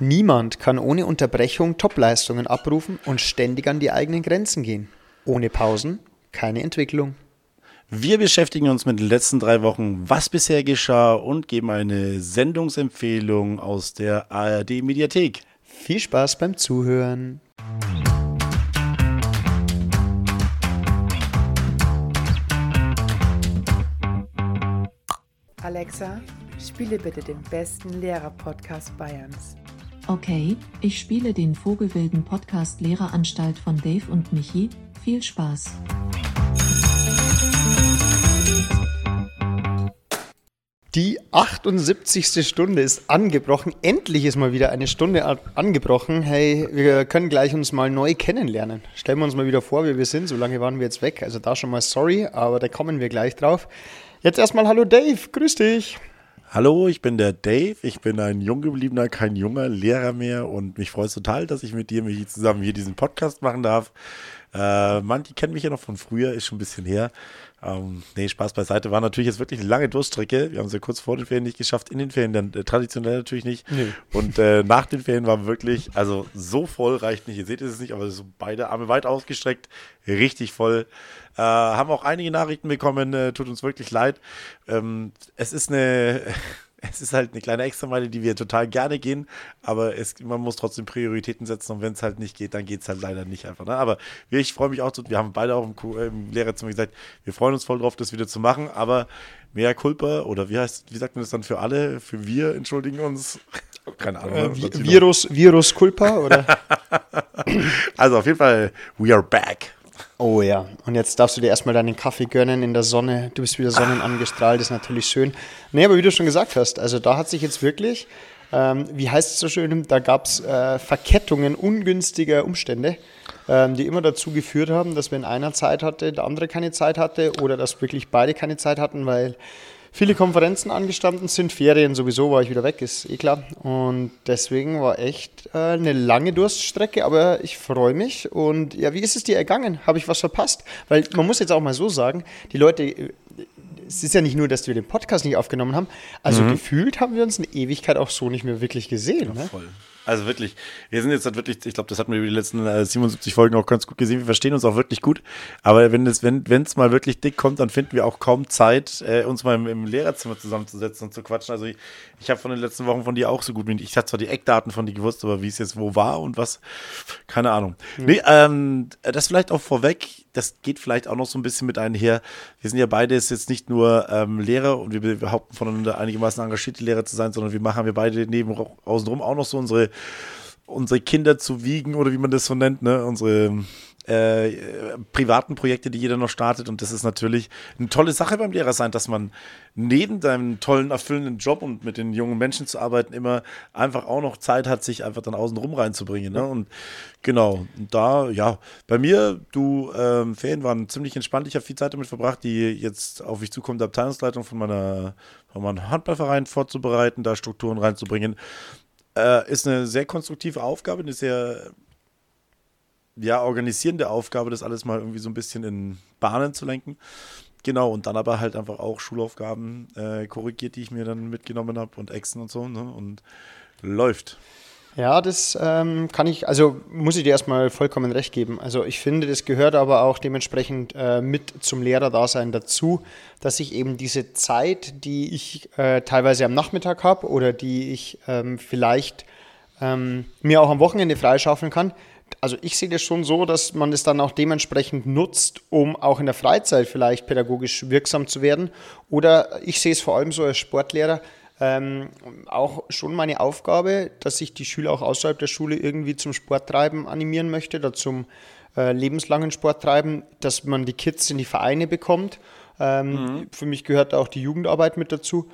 Niemand kann ohne Unterbrechung Topleistungen abrufen und ständig an die eigenen Grenzen gehen. Ohne Pausen keine Entwicklung. Wir beschäftigen uns mit den letzten drei Wochen, was bisher geschah und geben eine Sendungsempfehlung aus der ARD Mediathek. Viel Spaß beim Zuhören. Alexa, spiele bitte den besten Lehrer-Podcast Bayerns. Okay, ich spiele den Vogelwilden Podcast Lehreranstalt von Dave und Michi. Viel Spaß. Die 78. Stunde ist angebrochen. Endlich ist mal wieder eine Stunde angebrochen. Hey, wir können gleich uns mal neu kennenlernen. Stellen wir uns mal wieder vor, wie wir sind. So lange waren wir jetzt weg. Also da schon mal sorry, aber da kommen wir gleich drauf. Jetzt erstmal Hallo Dave, grüß dich. Hallo, ich bin der Dave. Ich bin ein jung gebliebener, kein junger Lehrer mehr und mich freut es total, dass ich mit dir mich zusammen hier diesen Podcast machen darf. Äh, manche kennen mich ja noch von früher, ist schon ein bisschen her. Ähm, nee, Spaß beiseite. War natürlich jetzt wirklich eine lange Durststrecke. Wir haben es ja kurz vor den Ferien nicht geschafft, in den Ferien dann äh, traditionell natürlich nicht. Nee. Und äh, nach den Ferien war wirklich, also so voll reicht nicht. Ihr seht es nicht, aber so beide Arme weit ausgestreckt, richtig voll. Äh, haben auch einige Nachrichten bekommen, äh, tut uns wirklich leid. Ähm, es ist eine es ist halt eine kleine Extrameile, die wir total gerne gehen, aber es, man muss trotzdem Prioritäten setzen und wenn es halt nicht geht, dann geht es halt leider nicht einfach. Ne? Aber ich freue mich auch, wir haben beide auch im, im Lehrerzimmer gesagt, wir freuen uns voll drauf, das wieder zu machen, aber mehr Culpa oder wie heißt, wie sagt man das dann für alle? Für wir entschuldigen uns. Keine Ahnung. Äh? Virus, Virus Culpa oder? also auf jeden Fall, we are back. Oh ja, und jetzt darfst du dir erstmal deinen Kaffee gönnen in der Sonne. Du bist wieder sonnenangestrahlt, ist natürlich schön. Nee, aber wie du schon gesagt hast, also da hat sich jetzt wirklich, ähm, wie heißt es so schön, da gab es äh, Verkettungen ungünstiger Umstände, ähm, die immer dazu geführt haben, dass wenn einer Zeit hatte, der andere keine Zeit hatte oder dass wirklich beide keine Zeit hatten, weil viele Konferenzen angestanden sind. Ferien sowieso war ich wieder weg, ist eh klar. Und deswegen war echt äh, eine lange Durststrecke, aber ich freue mich. Und ja, wie ist es dir ergangen? Habe ich was verpasst? Weil man muss jetzt auch mal so sagen, die Leute, äh, es ist ja nicht nur, dass wir den Podcast nicht aufgenommen haben, also mhm. gefühlt haben wir uns eine Ewigkeit auch so nicht mehr wirklich gesehen. Ja, ne? voll. Also wirklich, wir sind jetzt halt wirklich, ich glaube, das hatten wir über die letzten äh, 77 Folgen auch ganz gut gesehen. Wir verstehen uns auch wirklich gut. Aber wenn es wenn es mal wirklich dick kommt, dann finden wir auch kaum Zeit, äh, uns mal im, im, Lehrerzimmer zusammenzusetzen und zu quatschen. Also ich, ich habe von den letzten Wochen von dir auch so gut, ich hatte zwar die Eckdaten von dir gewusst, aber wie es jetzt wo war und was, keine Ahnung. Mhm. Nee, ähm, das vielleicht auch vorweg das geht vielleicht auch noch so ein bisschen mit einher. Wir sind ja beide jetzt nicht nur ähm, Lehrer und wir behaupten voneinander einigermaßen engagierte Lehrer zu sein, sondern wir machen wir beide neben außenrum auch noch so unsere, unsere Kinder zu wiegen oder wie man das so nennt, ne? Unsere äh, privaten Projekte, die jeder noch startet. Und das ist natürlich eine tolle Sache beim Lehrer sein, dass man neben deinem tollen, erfüllenden Job und mit den jungen Menschen zu arbeiten, immer einfach auch noch Zeit hat, sich einfach dann außen rum reinzubringen. Ne? Und genau, da, ja, bei mir, du, ähm, Ferien waren ziemlich entspannt. Ich habe viel Zeit damit verbracht, die jetzt auf mich zukommt, Abteilungsleitung von meiner, von meinem Handballverein vorzubereiten, da Strukturen reinzubringen. Äh, ist eine sehr konstruktive Aufgabe, eine sehr ja, organisierende Aufgabe, das alles mal irgendwie so ein bisschen in Bahnen zu lenken. Genau, und dann aber halt einfach auch Schulaufgaben äh, korrigiert, die ich mir dann mitgenommen habe und Exen und so, ne? Und läuft. Ja, das ähm, kann ich, also muss ich dir erstmal vollkommen recht geben. Also ich finde, das gehört aber auch dementsprechend äh, mit zum Lehrerdasein dazu, dass ich eben diese Zeit, die ich äh, teilweise am Nachmittag habe oder die ich ähm, vielleicht ähm, mir auch am Wochenende freischaufeln kann, also ich sehe das schon so, dass man es dann auch dementsprechend nutzt, um auch in der Freizeit vielleicht pädagogisch wirksam zu werden. Oder ich sehe es vor allem so als Sportlehrer, ähm, auch schon meine Aufgabe, dass ich die Schüler auch außerhalb der Schule irgendwie zum Sporttreiben animieren möchte oder zum äh, lebenslangen Sporttreiben, dass man die Kids in die Vereine bekommt. Ähm, mhm. Für mich gehört auch die Jugendarbeit mit dazu.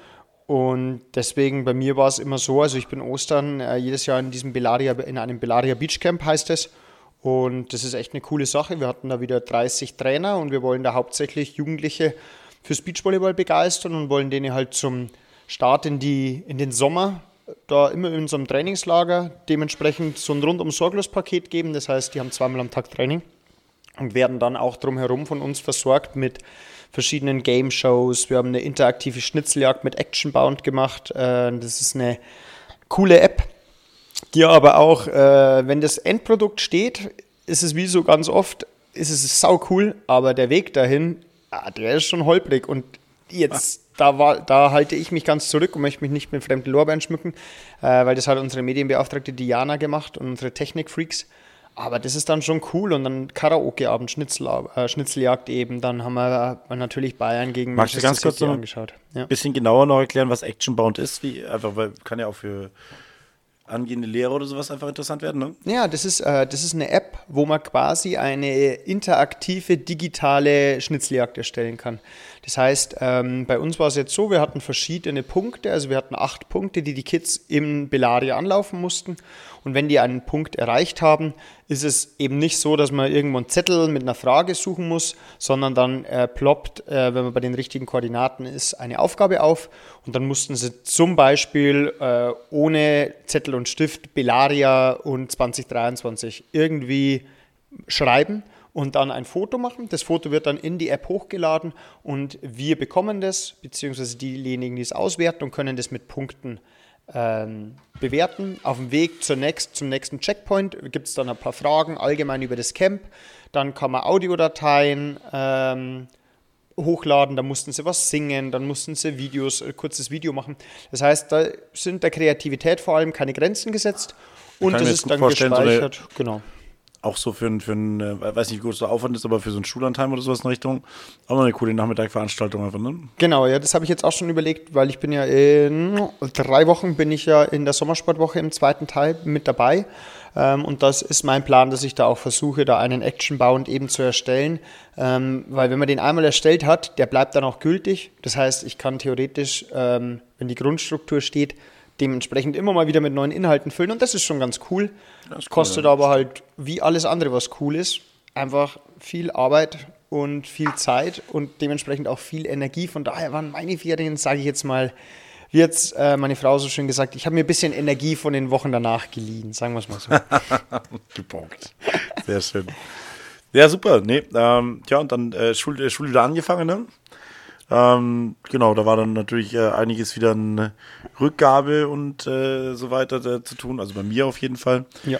Und deswegen bei mir war es immer so, also ich bin Ostern äh, jedes Jahr in diesem Belaria, in einem Belaria Beach Camp heißt es. Und das ist echt eine coole Sache. Wir hatten da wieder 30 Trainer und wir wollen da hauptsächlich Jugendliche fürs Beachvolleyball begeistern und wollen denen halt zum Start in, die, in den Sommer da immer in unserem Trainingslager dementsprechend so ein rundum sorglos Paket geben. Das heißt, die haben zweimal am Tag Training und werden dann auch drumherum von uns versorgt mit verschiedenen Game Shows. Wir haben eine interaktive Schnitzeljagd mit Actionbound gemacht. Äh, das ist eine coole App. Ja, aber auch, äh, wenn das Endprodukt steht, ist es wie so ganz oft, ist es sau cool, aber der Weg dahin, ah, der ist schon holprig. Und jetzt, da, war, da halte ich mich ganz zurück und möchte mich nicht mit fremden Lorbeeren schmücken, äh, weil das hat unsere Medienbeauftragte Diana gemacht und unsere Technikfreaks. Aber das ist dann schon cool und dann Karaoke-Abend, Schnitzel, äh, Schnitzeljagd eben. Dann haben wir äh, natürlich Bayern gegen Magst du ganz kurz City noch angeschaut. Ja. ein bisschen genauer noch erklären, was Actionbound ist? Wie, einfach, weil kann ja auch für angehende Lehrer oder sowas einfach interessant werden, ne? Ja, das ist, äh, das ist eine App, wo man quasi eine interaktive digitale Schnitzeljagd erstellen kann. Das heißt, ähm, bei uns war es jetzt so, wir hatten verschiedene Punkte, also wir hatten acht Punkte, die die Kids im Belaria anlaufen mussten. Und wenn die einen Punkt erreicht haben, ist es eben nicht so, dass man irgendwo einen Zettel mit einer Frage suchen muss, sondern dann äh, ploppt, äh, wenn man bei den richtigen Koordinaten ist, eine Aufgabe auf. Und dann mussten sie zum Beispiel äh, ohne Zettel und Stift Belaria und 2023 irgendwie schreiben und dann ein Foto machen. Das Foto wird dann in die App hochgeladen und wir bekommen das, beziehungsweise diejenigen, die es auswerten und können das mit Punkten ähm, bewerten. Auf dem Weg zur nächst, zum nächsten Checkpoint gibt es dann ein paar Fragen allgemein über das Camp. Dann kann man Audiodateien ähm, hochladen, da mussten sie was singen, dann mussten sie Videos, ein kurzes Video machen. Das heißt, da sind der Kreativität vor allem keine Grenzen gesetzt und das ist dann vorstellen, so gespeichert. genau. Auch so für ein, für ein äh, weiß nicht, wie groß der Aufwand ist, aber für so ein Schullandheim oder sowas in Richtung. Auch mal eine coole Nachmittagveranstaltung einfach, ne? Genau, ja, das habe ich jetzt auch schon überlegt, weil ich bin ja in drei Wochen bin ich ja in der Sommersportwoche im zweiten Teil mit dabei. Ähm, und das ist mein Plan, dass ich da auch versuche, da einen Actionbound eben zu erstellen. Ähm, weil wenn man den einmal erstellt hat, der bleibt dann auch gültig. Das heißt, ich kann theoretisch, ähm, wenn die Grundstruktur steht, dementsprechend immer mal wieder mit neuen Inhalten füllen. Und das ist schon ganz cool. Kostet aber halt, wie alles andere, was cool ist, einfach viel Arbeit und viel Zeit und dementsprechend auch viel Energie. Von daher waren meine Ferien, sage ich jetzt mal, wie jetzt äh, meine Frau so schön gesagt, ich habe mir ein bisschen Energie von den Wochen danach geliehen, sagen wir es mal so. Gepunkt. Sehr schön. Ja, super. Nee, ähm, ja, und dann äh, Schule, Schule wieder angefangen, ne? Ähm, genau, da war dann natürlich äh, einiges wieder eine Rückgabe und äh, so weiter äh, zu tun. Also bei mir auf jeden Fall. ja.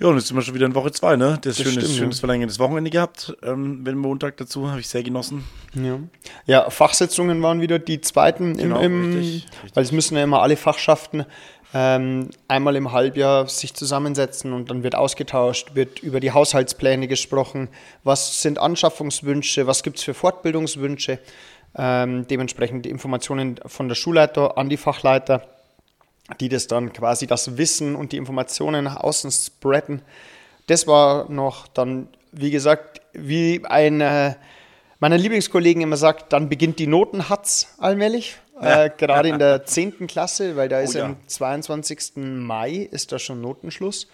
Ja, und jetzt sind wir schon wieder in Woche zwei, ne? Das, Das schönes, stimmt, schönes verlängertes Wochenende gehabt. Ähm, mit dem Montag dazu habe ich sehr genossen. Ja. ja, Fachsitzungen waren wieder die zweiten Genau, im, im richtig, richtig. weil es müssen ja immer alle Fachschaften ähm, einmal im Halbjahr sich zusammensetzen und dann wird ausgetauscht, wird über die Haushaltspläne gesprochen, was sind Anschaffungswünsche, was gibt es für Fortbildungswünsche, ähm, dementsprechend die Informationen von der Schulleiter an die Fachleiter, die das dann quasi das Wissen und die Informationen nach außen spreaden. Das war noch dann, wie gesagt, wie ein meiner Lieblingskollegen immer sagt, dann beginnt die Notenhatz allmählich. Äh, gerade in der 10. Klasse, weil da ist ja. am 22. Mai ist da schon Notenschluss.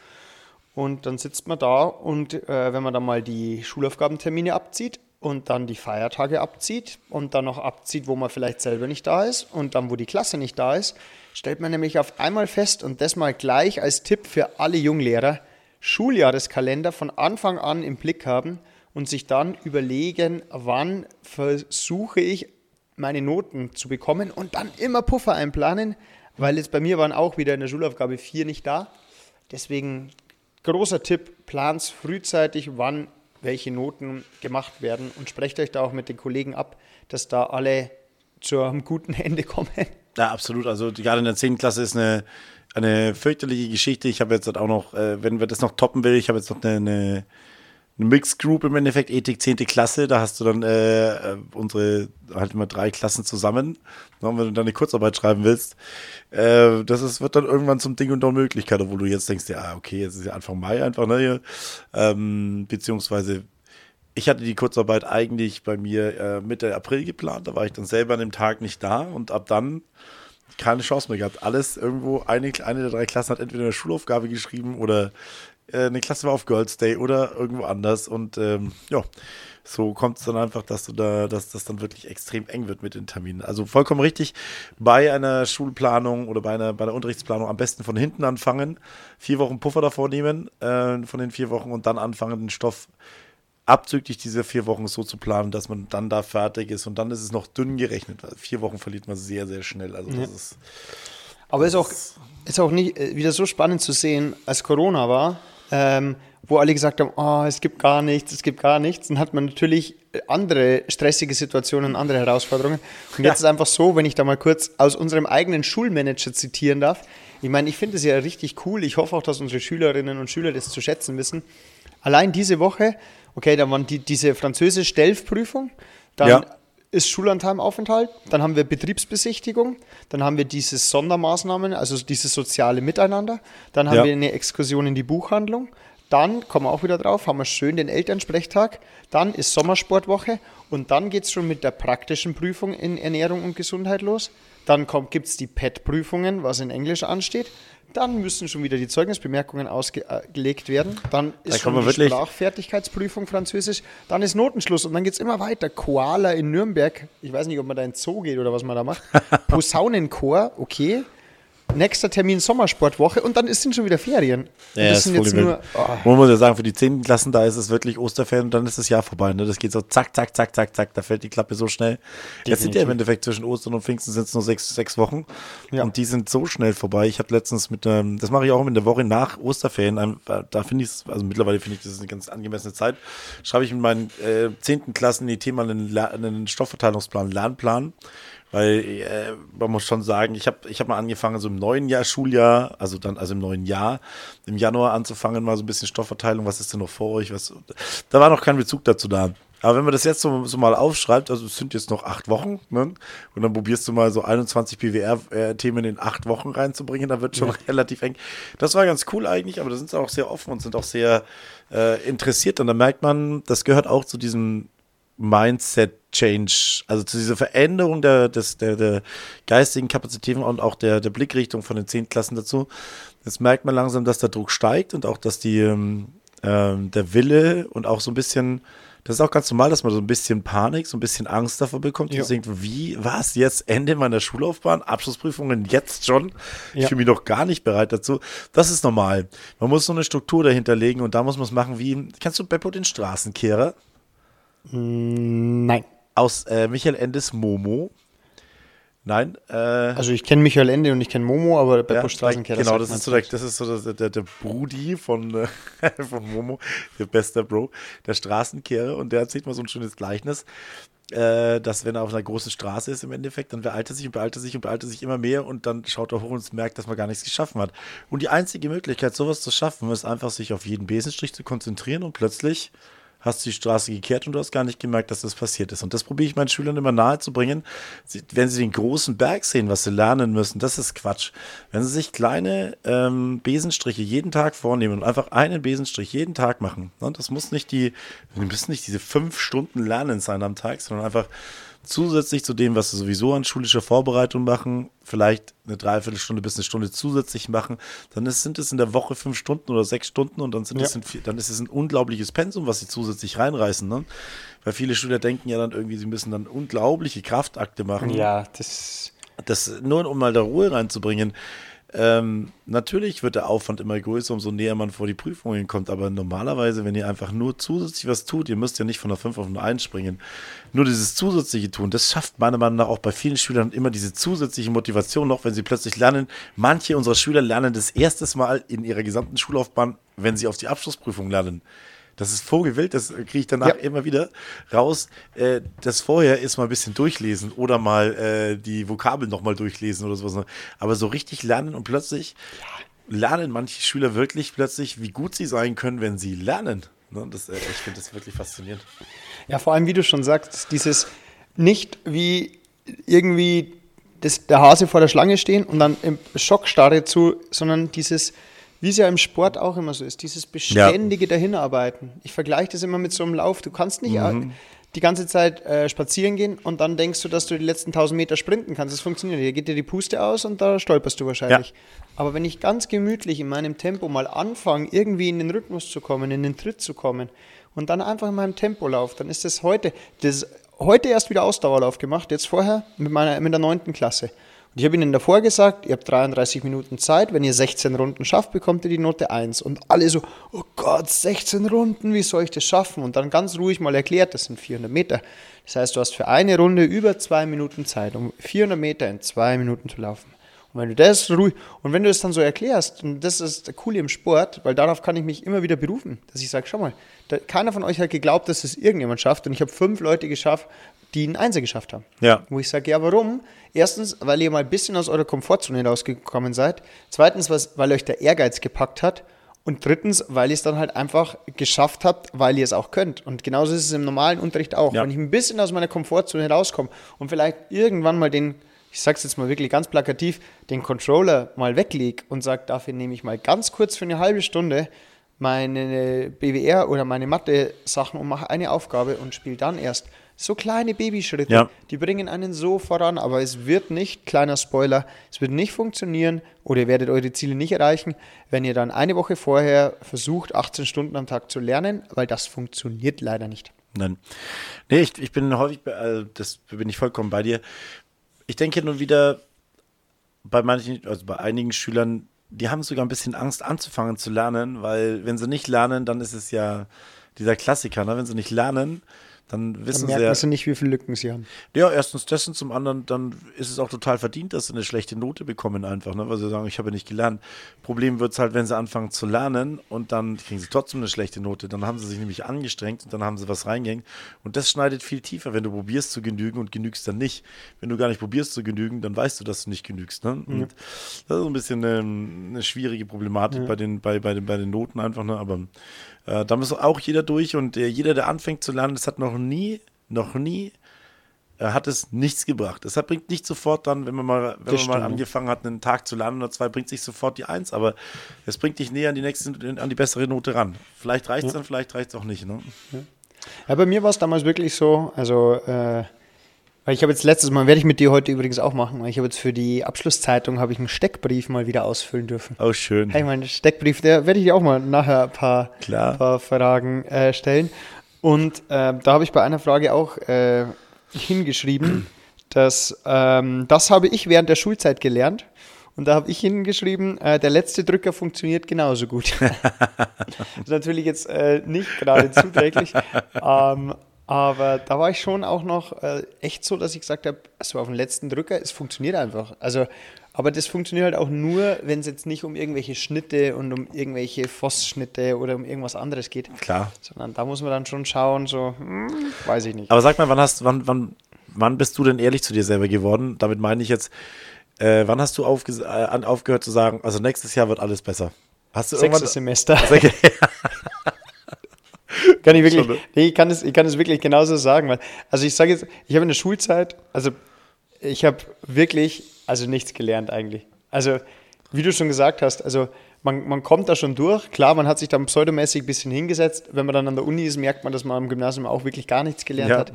Und dann sitzt man da und äh, wenn man dann mal die Schulaufgabentermine abzieht und dann die Feiertage abzieht und dann noch abzieht, wo man vielleicht selber nicht da ist und dann, wo die Klasse nicht da ist, stellt man nämlich auf einmal fest und das mal gleich als Tipp für alle Junglehrer, Schuljahreskalender von Anfang an im Blick haben und sich dann überlegen, wann versuche ich meine Noten zu bekommen und dann immer Puffer einplanen, weil jetzt bei mir waren auch wieder in der Schulaufgabe 4 nicht da. Deswegen großer Tipp, plans frühzeitig, wann welche Noten gemacht werden und sprecht euch da auch mit den Kollegen ab, dass da alle zu einem guten Ende kommen. Ja, absolut. Also gerade in der 10. Klasse ist eine, eine fürchterliche Geschichte. Ich habe jetzt auch noch, äh, wenn wir das noch toppen will, ich habe jetzt noch eine, eine, eine Mixed Group im Endeffekt, Ethik 10. Klasse. Da hast du dann äh, äh, unsere halt immer drei Klassen zusammen. Und wenn du dann eine Kurzarbeit schreiben willst, äh, das ist, wird dann irgendwann zum Ding und der Unmöglichkeit, obwohl du jetzt denkst, ja, okay, jetzt ist ja Anfang Mai einfach, ne? Ähm, beziehungsweise ich hatte die Kurzarbeit eigentlich bei mir äh, Mitte April geplant. Da war ich dann selber an dem Tag nicht da und ab dann keine Chance mehr gehabt. Alles irgendwo, eine, eine der drei Klassen hat entweder eine Schulaufgabe geschrieben oder eine Klasse war auf Girls Day oder irgendwo anders. Und ähm, ja, so kommt es dann einfach, dass du da, dass das dann wirklich extrem eng wird mit den Terminen. Also vollkommen richtig, bei einer Schulplanung oder bei einer, bei einer Unterrichtsplanung am besten von hinten anfangen, vier Wochen Puffer davor nehmen äh, von den vier Wochen und dann anfangen, den Stoff abzüglich dieser vier Wochen so zu planen, dass man dann da fertig ist und dann ist es noch dünn gerechnet. Vier Wochen verliert man sehr, sehr schnell. Also das ist Aber ist auch, ist auch nicht äh, wieder so spannend zu sehen, als Corona war, ähm, wo alle gesagt haben, oh, es gibt gar nichts, es gibt gar nichts, dann hat man natürlich andere stressige Situationen, andere Herausforderungen. Und jetzt Ja. ist einfach so, wenn ich da mal kurz aus unserem eigenen Schulmanager zitieren darf. Ich meine, ich finde es ja richtig cool. Ich hoffe auch, dass unsere Schülerinnen und Schüler das zu schätzen wissen. Allein diese Woche, okay, da waren die, diese französische Stelf-Prüfung, dann Ja. Ist Schullandheimaufenthalt, dann haben wir Betriebsbesichtigung, dann haben wir diese Sondermaßnahmen, also dieses soziale Miteinander, dann haben Ja. wir eine Exkursion in die Buchhandlung, dann kommen wir auch wieder drauf, haben wir schön den Elternsprechtag, dann ist Sommersportwoche und dann geht es schon mit der praktischen Prüfung in Ernährung und Gesundheit los. Dann gibt es die PET-Prüfungen, was in Englisch ansteht. Dann müssen schon wieder die Zeugnisbemerkungen ausgelegt werden. Dann ist Da schon die wirklich- Sprachfertigkeitsprüfung Französisch. Dann ist Notenschluss und dann geht es immer weiter. Koala in Nürnberg. Ich weiß nicht, ob man da in den Zoo geht oder was man da macht. Posaunenchor, okay. Nächster Termin Sommersportwoche und dann ist- sind schon wieder Ferien. Ja, das sind jetzt nur. Oh, Man muss ja sagen, für die 10. Klassen, da ist es wirklich Osterferien und dann ist das Jahr vorbei. Ne? Das geht so zack, zack, zack, zack, zack. Da fällt die Klappe so schnell. Jetzt sind ja im Endeffekt zwischen Ostern und Pfingsten sind es nur sechs, sechs Wochen. Ja. Und die sind so schnell vorbei. Ich habe letztens mit, ähm, das mache ich auch in der Woche nach Osterferien. ähm, Da finde ich es, also mittlerweile finde ich, das ist eine ganz angemessene Zeit. Schreibe ich mit meinen äh, 10. Klassen die Thema einen, einen Stoffverteilungsplan, Lernplan. Weil äh, man muss schon sagen, ich habe ich hab mal angefangen, so im neuen Jahr, Schuljahr, also dann, also im neuen Jahr, im Januar anzufangen, mal so ein bisschen Stoffverteilung, was ist denn noch vor euch? Was, da war noch kein Bezug dazu da. Aber wenn man das jetzt so, so mal aufschreibt, also es sind jetzt noch acht Wochen, ne? Und dann probierst du mal so 21 BWR-Themen in acht Wochen reinzubringen, dann wird schon relativ eng. Das war ganz cool eigentlich, aber da sind sie auch sehr offen und sind auch sehr äh, interessiert. Und da merkt man, das gehört auch zu diesem Mindset-Change, also zu dieser Veränderung der, des, der, der geistigen Kapazitäten und auch der, der Blickrichtung von den zehn Klassen dazu. Jetzt merkt man langsam, dass der Druck steigt und auch, dass die, ähm, ähm, der Wille und auch so ein bisschen, das ist auch ganz normal, dass man so ein bisschen Panik, so ein bisschen Angst davor bekommt Ja. und denkt, wie, was, jetzt Ende meiner Schullaufbahn, Abschlussprüfungen jetzt schon? Ich Ja. fühle mich doch gar nicht bereit dazu. Das ist normal. Man muss so eine Struktur dahinter legen und da muss man es machen wie, kennst du Beppo den Straßenkehrer? Nein. Aus äh, Michael Endes Momo. Nein, äh, Also ich kenne Michael Ende und ich kenne Momo, aber Beppo ja, Straßenkehrer. Genau, sagt das man ist so, der, das ist so der, der, der Brudi von, äh, von Momo, der beste Bro, der Straßenkehrer. Und der erzählt mal so ein schönes Gleichnis, äh, dass wenn er auf einer großen Straße ist im Endeffekt, dann beeilt er sich und beeilt er sich und beeilt er sich immer mehr und dann schaut er hoch und merkt, dass man gar nichts geschaffen hat. Und die einzige Möglichkeit, sowas zu schaffen, ist einfach, sich auf jeden Besenstrich zu konzentrieren und plötzlich hast die Straße gekehrt und du hast gar nicht gemerkt, dass das passiert ist. Und das probiere ich meinen Schülern immer nahezubringen. Sie, wenn sie den großen Berg sehen, was sie lernen müssen, das ist Quatsch. Wenn sie sich kleine ähm, Besenstriche jeden Tag vornehmen und einfach einen Besenstrich jeden Tag machen, ne, das muss nicht die, müssen nicht diese fünf Stunden Lernen sein am Tag, sondern einfach zusätzlich zu dem, was sie sowieso an schulischer Vorbereitung machen, vielleicht eine Dreiviertelstunde bis eine Stunde zusätzlich machen, dann ist, sind es in der Woche fünf Stunden oder sechs Stunden und dann, sind Ja. es in dann ist es ein unglaubliches Pensum, was sie zusätzlich reinreißen. Ne? Weil viele Schüler denken ja dann irgendwie, sie müssen dann unglaubliche Kraftakte machen Ja, das. das nur um mal da Ruhe reinzubringen. Ähm, natürlich wird der Aufwand immer größer, umso näher man vor die Prüfungen kommt. Aber normalerweise, wenn ihr einfach nur zusätzlich was tut, ihr müsst ja nicht von der 5 auf eine 1 springen. Nur dieses zusätzliche tun, das schafft meiner Meinung nach auch bei vielen Schülern immer diese zusätzliche Motivation noch, wenn sie plötzlich lernen. Manche unserer Schüler lernen das erstes Mal in ihrer gesamten Schullaufbahn, wenn sie auf die Abschlussprüfung lernen. Das ist vogelwild, das kriege ich danach Ja. immer wieder raus. Äh, das vorher ist mal ein bisschen durchlesen oder mal äh, die Vokabeln nochmal durchlesen oder sowas. Aber so richtig lernen und plötzlich lernen manche Schüler wirklich plötzlich, wie gut sie sein können, wenn sie lernen. Ne? Das, äh, ich finde das wirklich faszinierend. Ja, vor allem, wie du schon sagst, dieses nicht wie irgendwie das, der Hase vor der Schlange stehen und dann im Schockstarre zu, sondern dieses, wie es ja im Sport auch immer so ist, dieses beständige Dahinarbeiten. Ich vergleiche das immer mit so einem Lauf. Du kannst nicht Mhm. die ganze Zeit äh, spazieren gehen und dann denkst du, dass du die letzten 1000 Meter sprinten kannst. Das funktioniert nicht. Hier geht dir die Puste aus und da stolperst du wahrscheinlich. Aber wenn ich ganz gemütlich in meinem Tempo mal anfange, irgendwie in den Rhythmus zu kommen, in den Tritt zu kommen und dann einfach in meinem Tempo laufe, dann ist das heute, das heute erst wieder Ausdauerlauf gemacht, jetzt vorher mit meiner mit der neunten Klasse. Und ich habe Ihnen davor gesagt, ihr habt 33 Minuten Zeit, wenn ihr 16 Runden schafft, bekommt ihr die Note 1. Und alle so, oh Gott, 16 Runden, wie soll ich das schaffen? Und dann ganz ruhig mal erklärt, das sind 400 Meter. Das heißt, du hast für eine Runde über zwei Minuten Zeit, um 400 Meter in zwei Minuten zu laufen. Und wenn du das ruhig, und wenn du das dann so erklärst, und das ist der Coole im Sport, weil darauf kann ich mich immer wieder berufen, dass ich sage, schau mal, da, keiner von euch hat geglaubt, dass es irgendjemand schafft. Und ich habe fünf Leute geschafft, die einen Einser geschafft haben. Ja. Wo ich sage, ja, warum? Erstens, weil ihr mal ein bisschen aus eurer Komfortzone rausgekommen seid. Zweitens, was, weil euch der Ehrgeiz gepackt hat. Und drittens, weil ihr es dann halt einfach geschafft habt, weil ihr es auch könnt. Und genauso ist es im normalen Unterricht auch. Ja. Wenn ich ein bisschen aus meiner Komfortzone rauskomme und vielleicht irgendwann mal den, ich sag's jetzt mal wirklich ganz plakativ, den Controller mal weglege und sage, dafür nehme ich mal ganz kurz für eine halbe Stunde meine BWR oder meine Mathe-Sachen und mache eine Aufgabe und spiele dann erst. So kleine Babyschritte, Ja. die bringen einen so voran, aber es wird nicht, kleiner Spoiler, es wird nicht funktionieren oder ihr werdet eure Ziele nicht erreichen, wenn ihr dann eine Woche vorher versucht, 18 Stunden am Tag zu lernen, weil das funktioniert leider nicht. Nein. Nee, ich, ich bin häufig, äh, das bin ich vollkommen bei dir. Ich denke nun wieder bei manchen, also bei einigen Schülern, die haben sogar ein bisschen Angst anzufangen zu lernen, weil wenn sie nicht lernen, dann ist es ja dieser Klassiker, ne? wenn sie nicht lernen, dann Dann wissen sie merken ja, sie nicht, wie viele Lücken sie haben. ja, erstens das und zum anderen, dann ist es auch total verdient, dass sie eine schlechte Note bekommen einfach, ne? weil sie sagen, ich habe ja nicht gelernt. Problem wird es halt, wenn sie anfangen zu lernen und dann kriegen sie trotzdem eine schlechte Note. Dann haben sie sich nämlich angestrengt und dann haben sie was reingehängt. Und das schneidet viel tiefer, wenn du probierst zu genügen und genügst dann nicht. Wenn du gar nicht probierst zu genügen, dann weißt du, dass du nicht genügst. Ne? Und das ist so ein bisschen eine, eine schwierige Problematik bei, den, bei, bei, den, bei den Noten einfach. Ne? Aber äh, da muss auch jeder durch und äh, jeder, der anfängt zu lernen, das hat noch nie, noch nie äh, hat es nichts gebracht. Es hat, bringt nicht sofort dann, wenn man mal, wenn Das man mal angefangen hat, einen Tag zu lernen oder zwei, bringt sich sofort die Eins, aber es bringt dich näher an die nächste, an die bessere Note ran. Vielleicht reicht es dann, vielleicht reicht es auch nicht. Ne? Ja, bei mir war es damals wirklich so, also, äh, weil ich habe jetzt letztes Mal, werde ich mit dir heute übrigens auch machen, weil ich habe jetzt für die Abschlusszeitung, habe ich einen Steckbrief mal wieder ausfüllen dürfen. Oh, schön. Hey, mein Steckbrief, der werde ich dir auch mal nachher ein paar, Klar. paar Fragen äh, stellen. Und äh, da habe ich bei einer Frage auch äh, hingeschrieben, dass ähm, das habe ich während der Schulzeit gelernt. Und da habe ich hingeschrieben, äh, der letzte Drücker funktioniert genauso gut. das ist natürlich jetzt äh, nicht gerade zuträglich. ähm, aber da war ich schon auch noch äh, echt so, dass ich gesagt habe, also auf den letzten Drücker, es funktioniert einfach. Also, aber das funktioniert halt auch nur, wenn es jetzt nicht um irgendwelche Schnitte und um irgendwelche Voss-Schnitte oder um irgendwas anderes geht. Klar. Sondern da muss man dann schon schauen, so, hm, weiß ich nicht. Aber sag mal, wann hast, wann, wann, wann bist du denn ehrlich zu dir selber geworden? Damit meine ich jetzt, äh, wann hast du aufge äh, aufgehört zu sagen, also nächstes Jahr wird alles besser? Hast du Sechstes irgendwann. Semester. kann ich wirklich, ne? nee, ich kann es, ich kann es wirklich genauso sagen, weil, also ich sage jetzt, ich habe in der Schulzeit, also ich habe wirklich, also nichts gelernt eigentlich. Also, wie du schon gesagt hast, also man, man kommt da schon durch. Klar, man hat sich dann pseudomäßig ein bisschen hingesetzt. Wenn man dann an der Uni ist, merkt man, dass man am Gymnasium auch wirklich gar nichts gelernt Ja. hat.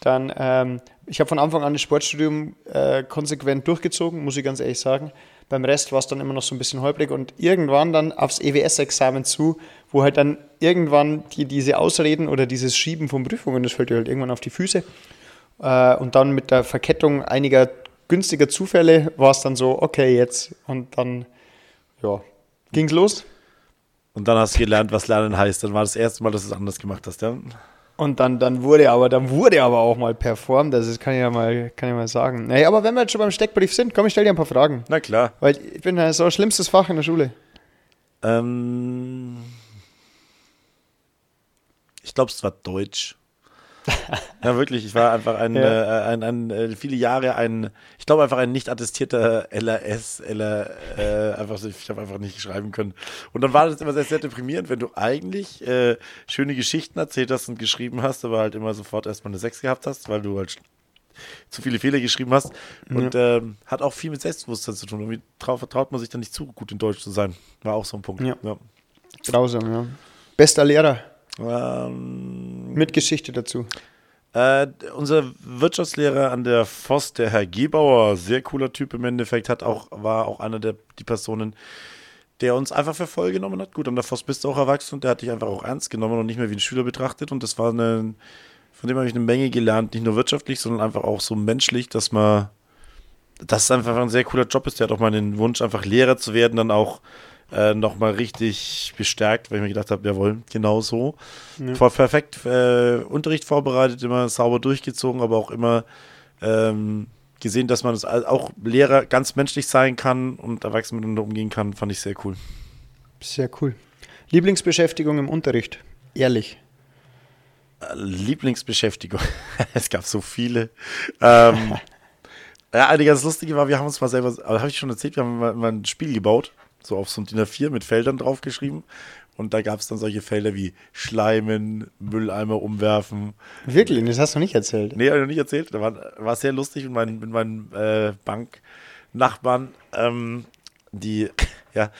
Dann, ähm, ich habe von Anfang an das Sportstudium äh, konsequent durchgezogen, muss ich ganz ehrlich sagen. Beim Rest war es dann immer noch so ein bisschen holprig und irgendwann dann aufs EWS-Examen zu, wo halt dann irgendwann die, diese Ausreden oder dieses Schieben von Prüfungen, das fällt dir halt irgendwann auf die Füße. Äh, und dann mit der Verkettung einiger günstiger Zufälle war es dann so, okay, jetzt. Und dann, ja, ging's los. Und dann hast du gelernt, was Lernen heißt. Dann war das erste Mal, dass du es anders gemacht hast, ja? Und dann, dann wurde aber, dann wurde aber auch mal performt. Das kann ich ja mal, kann ich mal sagen. Nee, aber wenn wir jetzt schon beim Steckbrief sind, komm, ich stell dir ein paar Fragen. Na klar. Weil ich bin ja so schlimmstes Fach in der Schule. Ähm, ich glaube, es war Deutsch. ja, wirklich. Ich war einfach ein, Ja. äh, ein, ein, äh, viele Jahre ein, ich glaube einfach ein nicht attestierter LRS, LR, äh, einfach, so- ich habe einfach nicht schreiben können. Und dann war das immer sehr, sehr deprimierend, wenn du eigentlich äh, schöne Geschichten erzählt hast und geschrieben hast, aber halt immer sofort erstmal eine 6 gehabt hast, weil du halt zu viele Fehler geschrieben hast. Und ähm, hat auch viel mit Selbstbewusstsein zu tun. Irgendwie trau vertraut man sich dann nicht zu gut in Deutsch zu sein. War auch so ein Punkt. Ja. ja. Grausam, ja. Bester Lehrer. Ähm, Mit Geschichte dazu. äh, unser Wirtschaftslehrer an der Voss, der Herr Gebauer, sehr cooler Typ im Endeffekt, hat auch, war auch einer der die Personen, der uns einfach für voll genommen hat. Gut, an der Voss bist du auch erwachsen und der hat dich einfach auch ernst genommen und nicht mehr wie ein Schüler betrachtet. Und das war eine, von dem habe ich eine Menge gelernt, nicht nur wirtschaftlich, sondern einfach auch so menschlich, dass man, dass es einfach ein sehr cooler Job ist. Der hat auch meinen Wunsch, einfach Lehrer zu werden, dann auch äh, nochmal richtig bestärkt, weil ich mir gedacht habe, jawohl, genau so. Vor perfekt äh, Unterricht vorbereitet, immer sauber durchgezogen, aber auch immer ähm, gesehen, dass man das auch Lehrer ganz menschlich sein kann und erwachsen miteinander umgehen kann, fand ich sehr cool. Sehr cool. Lieblingsbeschäftigung im Unterricht? Ehrlich. Lieblingsbeschäftigung. es gab so viele. Ähm, ja, eine ganz lustige war, wir haben uns mal selber, aber habe ich schon erzählt, wir haben mal, mal ein Spiel gebaut, so auf so ein DIN A4 mit Feldern draufgeschrieben. Und da gab es dann solche Felder wie Schleimen, Mülleimer umwerfen. Wirklich? Das hast du nicht erzählt. Nee, habe ich noch nicht erzählt. Da war, war sehr lustig mit meinen, mit meinen äh, Banknachbarn. Ähm, die, ja,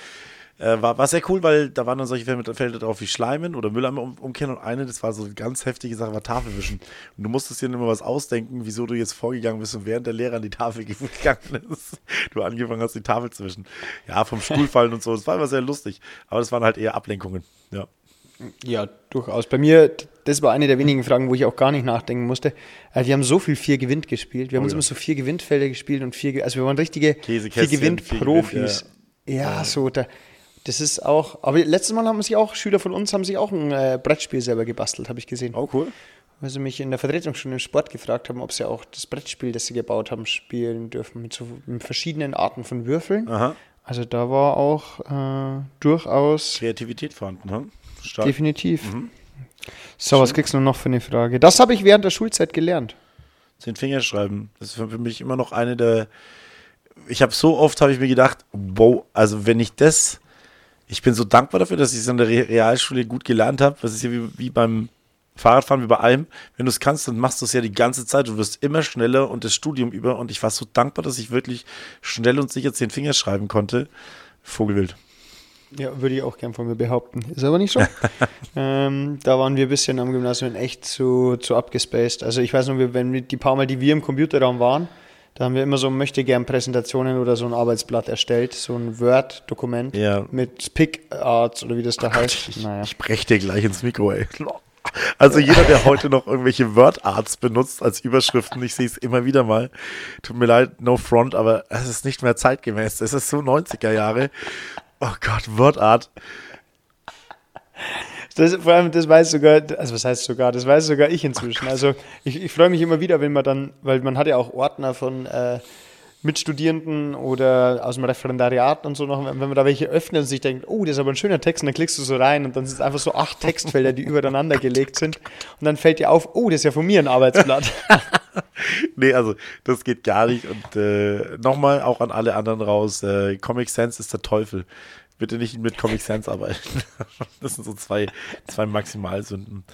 äh, war, war sehr cool, weil da waren dann solche Felder drauf wie Schleimen oder Mülleimer um, umkehren und eine, das war so eine ganz heftige Sache, war Tafelwischen. Und du musstest dir immer was ausdenken, wieso du jetzt vorgegangen bist und während der Lehrer an die Tafel gegangen ist, du angefangen hast, die Tafel zu wischen. Ja, vom Stuhl fallen und so. Das war immer sehr lustig. Aber das waren halt eher Ablenkungen. Ja. Ja, durchaus. Bei mir, das war eine der wenigen Fragen, wo ich auch gar nicht nachdenken musste. Äh, Wir haben so viel vier gewinnt gespielt. Wir haben Oh uns ja. immer so vier Gewinntfelder gespielt und vier, also wir waren richtige vier Käsekästchen, Gewinnt-Profis. Vier Ja, so, da, das ist auch, aber letztes Mal haben sich auch, Schüler von uns haben sich auch ein äh, Brettspiel selber gebastelt, habe ich gesehen. Oh, cool. Weil sie mich in der Vertretung schon im Sport gefragt haben, ob sie auch das Brettspiel, das sie gebaut haben, spielen dürfen mit so mit verschiedenen Arten von Würfeln. Aha. Also da war auch äh, durchaus Kreativität vorhanden, hm? Stark. definitiv. So, was kriegst du noch für eine Frage? Das habe ich während der Schulzeit gelernt. Zehn Finger schreiben. Das ist für mich immer noch eine der. Ich habe so oft, habe ich mir gedacht, wow, also wenn ich das. Ich bin so dankbar dafür, dass ich es in der Re- Realschule gut gelernt habe. Das ist ja wie, wie beim Fahrradfahren, wie bei allem. Wenn du es kannst, dann machst du es ja die ganze Zeit. Du wirst immer schneller und das Studium über. Und ich war so dankbar, dass ich wirklich schnell und sicher zehn Finger schreiben konnte. Vogelwild. Ja, würde ich auch gern von mir behaupten. Ist aber nicht so. ähm, da waren wir ein bisschen am Gymnasium echt zu, zu abgespaced. Also ich weiß noch, wenn wir die paar Mal, die wir im Computerraum waren, da haben wir immer so möchte gern Präsentationen oder so ein Arbeitsblatt erstellt, so ein Word-Dokument Ja. mit Pick-Arts oder wie das da heißt. Naja. Ich brech dir gleich ins Mikro, ey. Also jeder, der heute noch irgendwelche Word-Arts benutzt als Überschriften, ich sehe es immer wieder mal. Tut mir leid, no front, aber es ist nicht mehr zeitgemäß. Es ist so 90er Jahre. Oh Gott, Word-Art. Das, vor allem, das weiß sogar, also was heißt sogar, das weiß sogar ich inzwischen. Also ich, ich freue mich immer wieder, wenn man dann, weil man hat ja auch Ordner von äh, Mitstudierenden oder aus dem Referendariat und so noch, wenn man da welche öffnet und sich denkt, oh, das ist aber ein schöner Text, und dann klickst du so rein und dann sind es einfach so acht Textfelder, die übereinander gelegt sind und dann fällt dir auf, oh, das ist ja von mir ein Arbeitsblatt. Nee, also das geht gar nicht. Und äh, nochmal auch an alle anderen raus, äh, Comic Sans ist der Teufel. Bitte nicht mit Comic Sans arbeiten. Das sind so zwei, zwei Maximalsünden.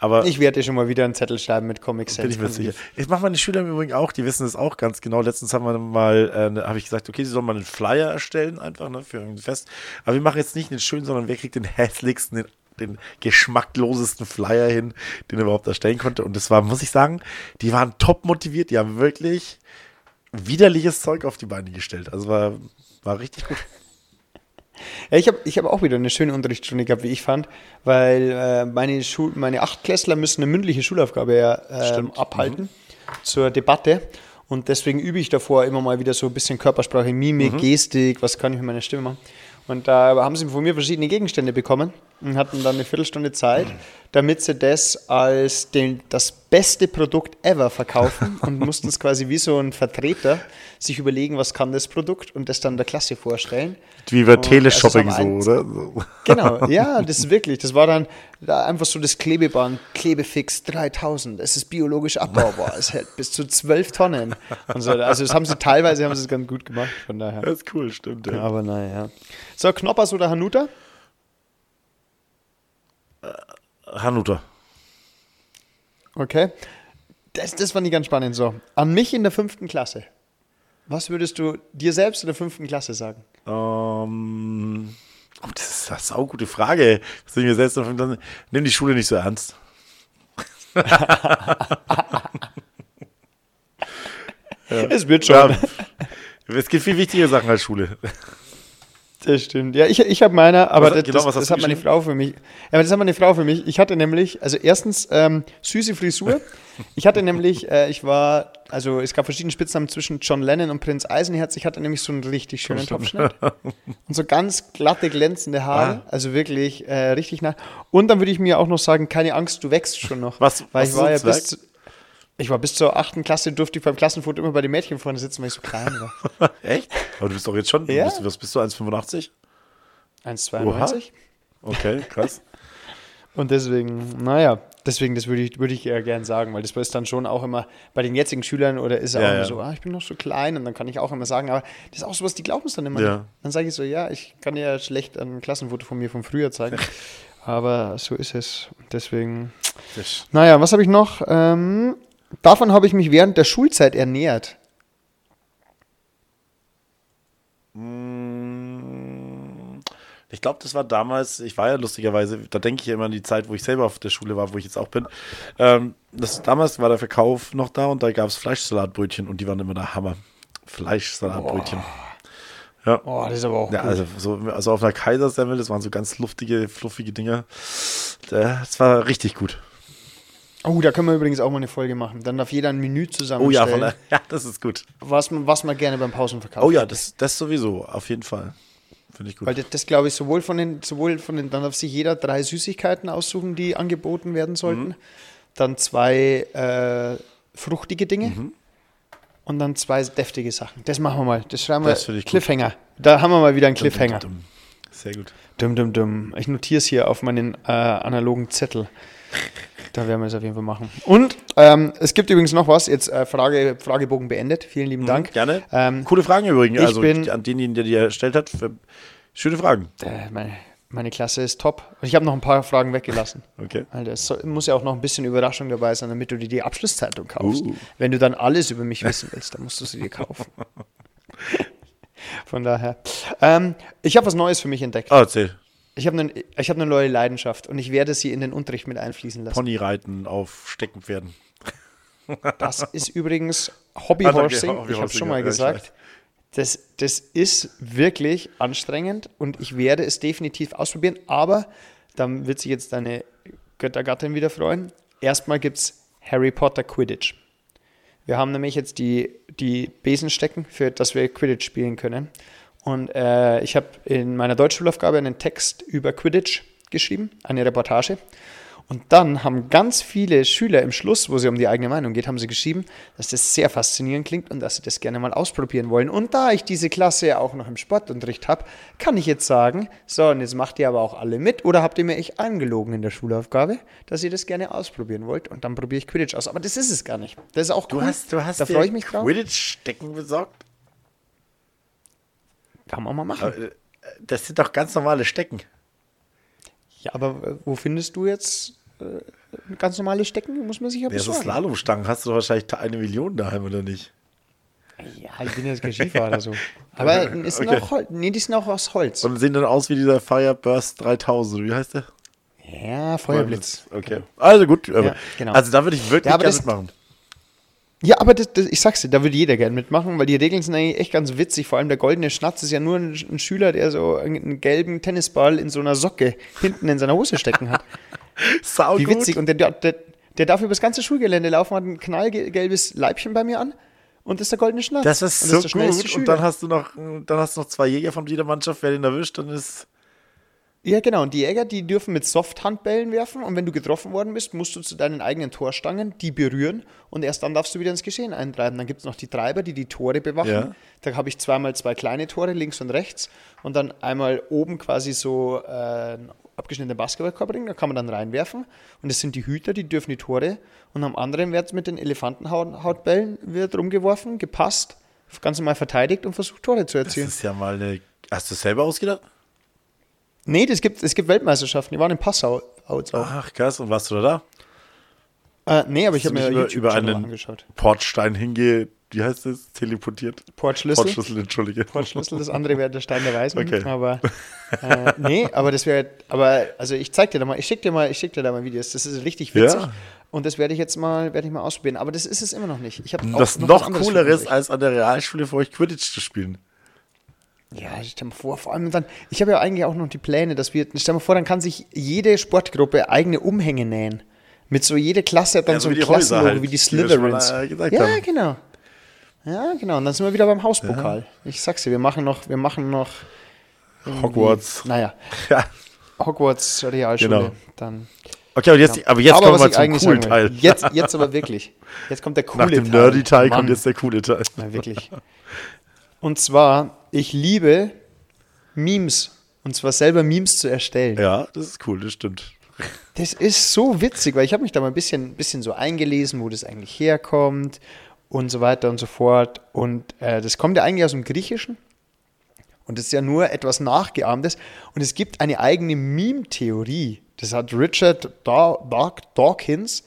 Aber Ich werde dir schon mal wieder einen Zettel schreiben mit Comic Bin Sans. ich mir sicher. Ich mache meine Schüler im Übrigen auch, die wissen es auch ganz genau. Letztens haben wir mal, äh, ne- habe ich gesagt, okay, sie sollen mal einen Flyer erstellen, einfach ne, für ein Fest. Aber wir machen jetzt nicht den schönen, sondern wer kriegt den hässlichsten, den, den geschmacklosesten Flyer hin, den er überhaupt erstellen konnte. Und das war, muss ich sagen, die waren top motiviert, die haben wirklich widerliches Zeug auf die Beine gestellt. Also war, war richtig gut. Ja, ich habe ich hab auch wieder eine schöne Unterrichtsstunde gehabt, wie ich fand, weil äh, meine, meine Achtklässler müssen eine mündliche Schulaufgabe ja, ähm, abhalten zur Debatte. Und deswegen übe ich davor immer mal wieder so ein bisschen Körpersprache, Mimik, Gestik, was kann ich mit meiner Stimme machen. Und da haben sie von mir verschiedene Gegenstände bekommen und hatten dann eine Viertelstunde Zeit, damit sie das als den, das beste Produkt ever verkaufen und mussten es quasi wie so ein Vertreter sich überlegen, was kann das Produkt und das dann der Klasse vorstellen. Wie bei Teleshopping also es so, oder? Genau, ja, das ist wirklich. Das war dann da einfach so das Klebeband, Klebefix 3000. Es ist biologisch abbaubar. Es hält bis zu 12 Tonnen. Und so. Also, das haben sie teilweise haben sie es ganz gut gemacht. Von daher. Das ist cool, stimmt. Ja. Aber naja. So, Knoppers oder Hanuta? Hanuta. Okay. Das, das fand ich ganz spannend. So, an mich in der fünften Klasse. Was würdest du dir selbst in der fünften Klasse sagen? Ähm, oh, das ist eine saugute Frage. Was ich mir selbst noch dann, nimm die Schule nicht so ernst. Es wird schon. Ja, es gibt viel wichtigere Sachen als Schule. Das stimmt. Ja, ich, ich habe meiner, aber Was- das, genau, das, das hat meine? Frau für mich. Ja, aber das hat meine Frau für mich. Ich hatte nämlich, also erstens ähm, süße Frisur. Ich hatte nämlich, äh, ich war, also es gab verschiedene Spitznamen zwischen John Lennon und Prinz Eisenherz. Ich hatte nämlich so einen richtig schönen Topfschnitt und so ganz glatte, glänzende Haare. Ah. Also wirklich äh, richtig nah. Und dann würde ich mir auch noch sagen, keine Angst, du wächst schon noch. Was- Weil was ich war ja bis zu, Ich war bis zur achten Klasse, durfte ich beim Klassenfoto immer bei den Mädchen vorne sitzen, weil ich so klein war. Echt? Aber du bist doch jetzt schon, Ja. du bist, was bist du, 1,85? 1,92. Okay, krass. Und deswegen, naja, deswegen, das würde ich, würde ich ja gern sagen, weil das ist dann schon auch immer bei den jetzigen Schülern oder ist Ja, auch immer ja. so, ah, ich bin noch so klein und dann kann ich auch immer sagen, aber das ist auch sowas, die glauben es dann immer. Ja. Dann sage ich so, ja, ich kann ja schlecht ein Klassenfoto von mir von früher zeigen, aber so ist es. Deswegen, naja, was habe ich noch? Ähm, davon habe ich mich während der Schulzeit ernährt. Ich glaube, das war damals, ich war ja lustigerweise, da denke ich ja immer an die Zeit, wo ich selber auf der Schule war, wo ich jetzt auch bin. Ähm, das, damals war der Verkauf noch da und da gab es Fleischsalatbrötchen und die waren immer der Hammer. Fleischsalatbrötchen. Ja. Oh, das ist aber auch Ja, gut. also, so, also auf einer Kaisersemmel, das waren so ganz luftige, fluffige Dinger. Das war richtig gut. Oh, da können wir übrigens auch mal eine Folge machen. Dann darf jeder ein Menü Oh zusammenstellen, ja, von der, ja, das ist gut. was, man, was man gerne beim Pausenverkauf Oh ja, das, das sowieso, auf jeden Fall. Finde ich gut. Weil das, das glaube ich, sowohl von den, sowohl von den, dann darf sich jeder drei Süßigkeiten aussuchen, die angeboten werden sollten. Mhm. Dann zwei äh, fruchtige Dinge Mhm. und dann zwei deftige Sachen. Das machen wir mal. Das schreiben wir Das finde ich gut. Cliffhanger. Da haben wir mal wieder einen Cliffhanger. Dumm, dumm, dumm. Sehr gut. Dumm, dumm, dumm. Ich notiere es hier auf meinen äh, analogen Zettel. Da werden wir es auf jeden Fall machen. Und ähm, es gibt übrigens noch was. Jetzt äh, Frage, Fragebogen beendet. Vielen lieben Dank. Mhm, Gerne. Ähm, Coole Fragen übrigens. Also bin- an denjenigen, der die erstellt hat. Für, schöne Fragen. äh, meine, meine Klasse ist top. Ich habe noch ein paar Fragen weggelassen. Okay. Alter, es soll, muss ja auch noch ein bisschen Überraschung dabei sein, damit du dir die Abschlusszeitung kaufst. Uh. Wenn du dann alles über mich wissen willst, dann musst du sie dir kaufen. Von daher. Ähm, ich habe was Neues für mich entdeckt. Oh, erzähl. Ich habe eine hab eine neue Leidenschaft und ich werde sie in den Unterricht mit einfließen lassen. Ponyreiten auf Steckenpferden. Das ist übrigens Ah, danke, Hobbyhorsing. Ich habe Hobbyhorsing, schon mal ja, gesagt. Das, das ist wirklich anstrengend und ich werde es definitiv ausprobieren, aber dann wird sich jetzt deine Göttergattin wieder freuen. Erstmal gibt es Harry Potter Quidditch. Wir haben nämlich jetzt die, die Besenstecken, für dass wir Quidditch spielen können. Und äh, ich habe in meiner Deutschschulaufgabe einen Text über Quidditch geschrieben, eine Reportage. Und dann haben ganz viele Schüler im Schluss, wo sie um die eigene Meinung geht, haben sie geschrieben, dass das sehr faszinierend klingt und dass sie das gerne mal ausprobieren wollen. Und da ich diese Klasse ja auch noch im Sportunterricht habe, kann ich jetzt sagen, so, und jetzt macht ihr aber auch alle mit oder habt ihr mir echt angelogen in der Schulaufgabe, dass ihr das gerne ausprobieren wollt und dann probiere ich Quidditch aus. Aber das ist es gar nicht. Das ist auch Du cool. hast, du hast da freue ich mich drauf. Quidditch-Stecken besorgt? Kann man mal machen. Aber, äh, Das sind doch ganz normale Stecken. Ja, aber äh, wo findest du jetzt äh, ganz normale Stecken? Muss man sich ja Ja, so besorgen. Slalomstangen hast du doch wahrscheinlich eine Million daheim, oder nicht? Ja, ich bin jetzt kein Skifahrer oder so. Aber es sind Okay. auch nee, die sind auch aus Holz. Und sehen dann aus wie dieser Fireburst 3000. Wie heißt der? Ja, Feuerblitz. Okay. Also gut. aber- genau. Also da würde ich wirklich Ja, gerne das- mitmachen. Ja, aber das, das, ich sag's dir, da würde jeder gern mitmachen, weil die Regeln sind eigentlich echt ganz witzig. Vor allem der goldene Schnatz ist ja nur ein, ein Schüler, der so einen gelben Tennisball in so einer Socke hinten in seiner Hose stecken hat. Sau Wie gut. witzig. Und der, der, der darf über das ganze Schulgelände laufen, hat ein knallgelbes Leibchen bei mir an und ist der goldene Schnatz. Das ist und so der schnellste gut. Und dann hast du noch, dann hast du noch zwei Jäger von jeder Mannschaft. Wer den erwischt, dann ist. Ja, genau. Und die Jäger, die dürfen mit Soft-Handbällen werfen und wenn du getroffen worden bist, musst du zu deinen eigenen Torstangen die berühren und erst dann darfst du wieder ins Geschehen eintreiben. Dann gibt es noch die Treiber, die die Tore bewachen. Ja. Da habe ich zweimal zwei kleine Tore, links und rechts und dann einmal oben quasi so äh, einen abgeschnittenen Basketballkorb bringen, da kann man dann reinwerfen und das sind die Hüter, die dürfen die Tore und am anderen wird mit den Elefantenhautbällen wird rumgeworfen, gepasst, ganz normal verteidigt und versucht Tore zu Das erzielen. ist ja mal eine. Hast du es selber ausgedacht? Nee, das gibt, es gibt Weltmeisterschaften, die waren in Passau auch. Ach, krass. Und warst du da? Äh, nee, aber ich habe mir über, über einen angeschaut. Portstein hinge. Wie heißt das? Teleportiert? Portschlüssel. Portschlüssel, entschuldige. Portschlüssel, das andere wäre der Stein der Weisen. Okay. Aber äh, nee, aber das wäre, aber also ich zeig dir da mal, ich schick dir mal, ich schick dir da mal Videos. Das ist richtig witzig. Ja. Und das werde ich jetzt mal, werde ich mal ausprobieren. Aber das ist es immer noch nicht. Ich habe Das was noch anderes cooleres, als an der Realschule für euch Quidditch zu spielen. Ja, stell mal vor, vor allem dann, ich habe ja eigentlich auch noch die Pläne, dass wir, stell mal vor, dann kann sich jede Sportgruppe eigene Umhänge nähen. Mit so jede Klasse hat dann Ja, so so ein wie die Häuser Klassenlogo halt, wie die Slytherins. ja, haben. genau. Ja, genau. Und dann sind wir wieder beim Hauspokal. Ich sag's dir, wir machen noch, wir machen noch Hogwarts. Naja, Ja. Hogwarts Realschule. Genau. Dann. Okay, aber jetzt, aber jetzt Aber kommen wir ich zum coolen Teil. Jetzt, jetzt aber wirklich. Jetzt kommt der coole Nach dem Teil. Nerdy-Teil kommt jetzt der coole Teil. Ja, wirklich. Und zwar, ich liebe Memes. Und zwar selber Memes zu erstellen. Ja, das ist cool, das stimmt. Das ist so witzig, weil ich habe mich da mal ein bisschen, bisschen so eingelesen, wo das eigentlich herkommt und so weiter und so fort. Und äh, das kommt ja eigentlich aus dem Griechischen. Und das ist ja nur etwas Nachgeahmtes. Und es gibt eine eigene Meme-Theorie. Das hat Richard Daw Daw Dawkins,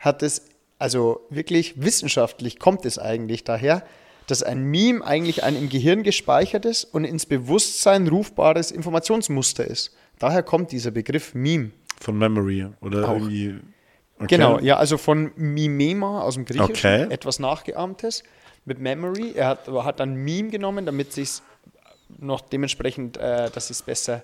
hat es, also wirklich wissenschaftlich kommt es eigentlich daher, dass ein Meme eigentlich ein im Gehirn gespeichertes und ins Bewusstsein rufbares Informationsmuster ist. Daher kommt dieser Begriff Meme. Von Memory oder Auch. irgendwie. Okay. Genau, ja, also von Mimema aus dem Griechischen, Okay. etwas Nachgeahmtes mit Memory. Er hat, hat dann Meme genommen, damit sich noch dementsprechend, äh, dass es besser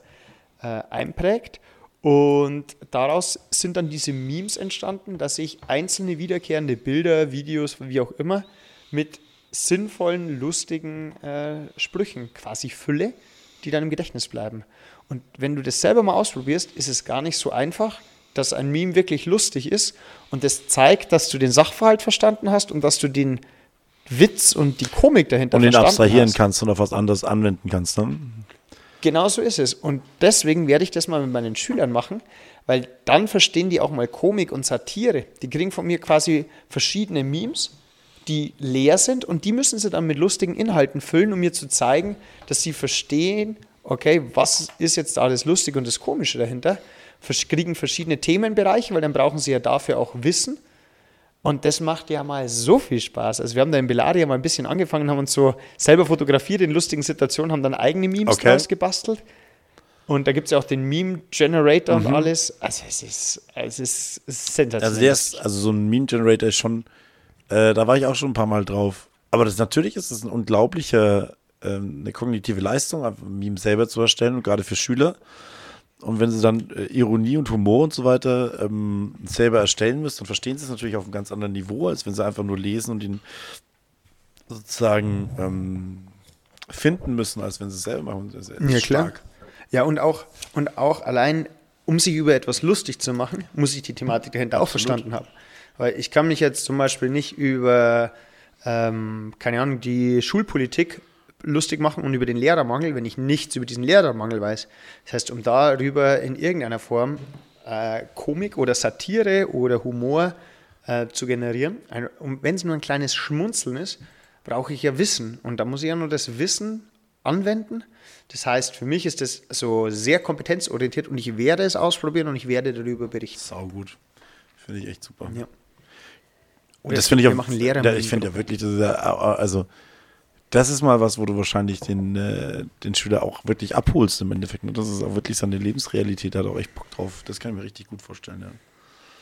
äh, einprägt. Und daraus sind dann diese Memes entstanden, dass ich einzelne wiederkehrende Bilder, Videos, wie auch immer, mit sinnvollen, lustigen äh, Sprüchen quasi fülle, die dann im Gedächtnis bleiben. Und wenn du das selber mal ausprobierst, ist es gar nicht so einfach, dass ein Meme wirklich lustig ist und das zeigt, dass du den Sachverhalt verstanden hast und dass du den Witz und die Komik dahinter Und den abstrahieren hast. kannst und auf was anderes anwenden kannst. Ne? Genau so ist es. Und deswegen werde ich das mal mit meinen Schülern machen, weil dann verstehen die auch mal Komik und Satire. Die kriegen von mir quasi verschiedene Memes, die leer sind und die müssen sie dann mit lustigen Inhalten füllen, um mir zu zeigen, dass sie verstehen, okay, was ist jetzt da das Lustige und das Komische dahinter. Kriegen verschiedene Themenbereiche, weil dann brauchen sie ja dafür auch Wissen. Und das macht ja mal so viel Spaß. Also wir haben da in Belaria mal ein bisschen angefangen, haben uns so selber fotografiert in lustigen Situationen, haben dann eigene Memes Okay. draus gebastelt. Und da gibt es ja auch den Meme-Generator Mhm. und alles. Also es ist, es ist sensationell. Also, der ist, also so ein Meme-Generator ist schon, äh, da war ich auch schon ein paar Mal drauf. Aber das natürlich ist es ein unglaublicher, ähm, eine kognitive Leistung, ein Meme selber zu erstellen und gerade für Schüler. Und wenn sie dann äh, Ironie und Humor und so weiter ähm, selber erstellen müssen, dann verstehen sie es natürlich auf einem ganz anderen Niveau, als wenn sie einfach nur lesen und ihn sozusagen ähm, finden müssen, als wenn sie es selber machen. Ja, klar. stark. Ja, und auch, und auch allein, um sich über etwas lustig zu machen, muss ich die Thematik dahinter auch verstanden haben. Weil ich kann mich jetzt zum Beispiel nicht über, ähm, keine Ahnung, die Schulpolitik lustig machen und über den Lehrermangel, wenn ich nichts über diesen Lehrermangel weiß. Das heißt, um darüber in irgendeiner Form äh, Komik oder Satire oder Humor äh, zu generieren, wenn es nur ein kleines Schmunzeln ist, brauche ich ja Wissen. Und da muss ich ja nur das Wissen anwenden. Das heißt, für mich ist das so sehr kompetenzorientiert und ich werde es ausprobieren und ich werde darüber berichten. Sau gut. Finde ich echt super. Ja. Und das finde ich auch, machen Lehrer ja, ich finde ja wirklich, das ist ja, also das ist mal was, wo du wahrscheinlich den, äh, den Schüler auch wirklich abholst im Endeffekt. Und das ist auch wirklich seine Lebensrealität, da hat auch echt Bock drauf. Das kann ich mir richtig gut vorstellen, ja.